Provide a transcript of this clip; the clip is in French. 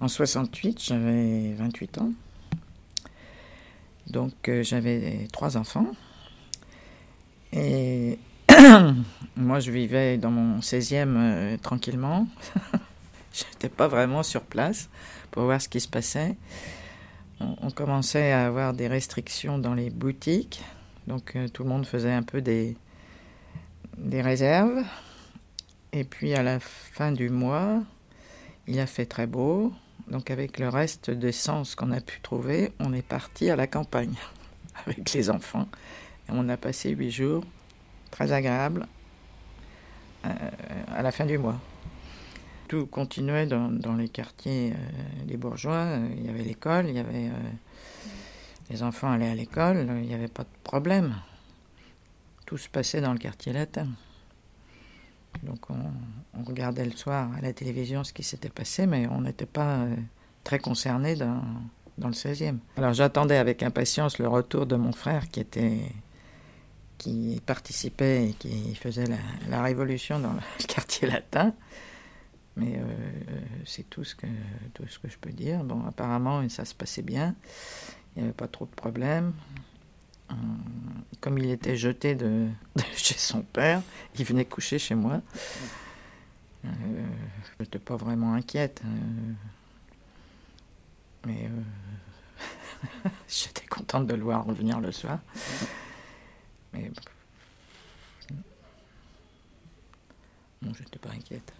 En 68, j'avais 28 ans. Donc euh, j'avais trois enfants. Et moi, je vivais dans mon 16e euh, tranquillement. je n'étais pas vraiment sur place pour voir ce qui se passait. On, commençait à avoir des restrictions dans les boutiques. Donc euh, tout le monde faisait un peu des, des réserves. Et puis à la fin du mois, il a fait très beau. Donc avec le reste d'essence qu'on a pu trouver, on est parti à la campagne avec les enfants. On a passé huit jours très agréables euh, à la fin du mois. Tout continuait dans, les quartiers euh, des bourgeois. Il y avait l'école, il y avait euh, les enfants allaient à l'école, il n'y avait pas de problème. Tout se passait dans le quartier latin. Donc on, regardait le soir à la télévision ce qui s'était passé, mais on n'était pas euh, très concerné dans, dans, le 16e. Alors j'attendais avec impatience le retour de mon frère qui était qui participait et qui faisait la, révolution dans le quartier latin. Mais euh, c'est tout ce, que, tout ce que je peux dire. Bon, apparemment, ça se passait bien. Il n'y avait pas trop de problèmes. Euh, comme il était jeté de, chez son père, il venait coucher chez moi. Euh, je n'étais pas vraiment inquiète. Euh, mais euh, j'étais contente de le voir revenir le soir. Mais bon, j'étais pas inquiète.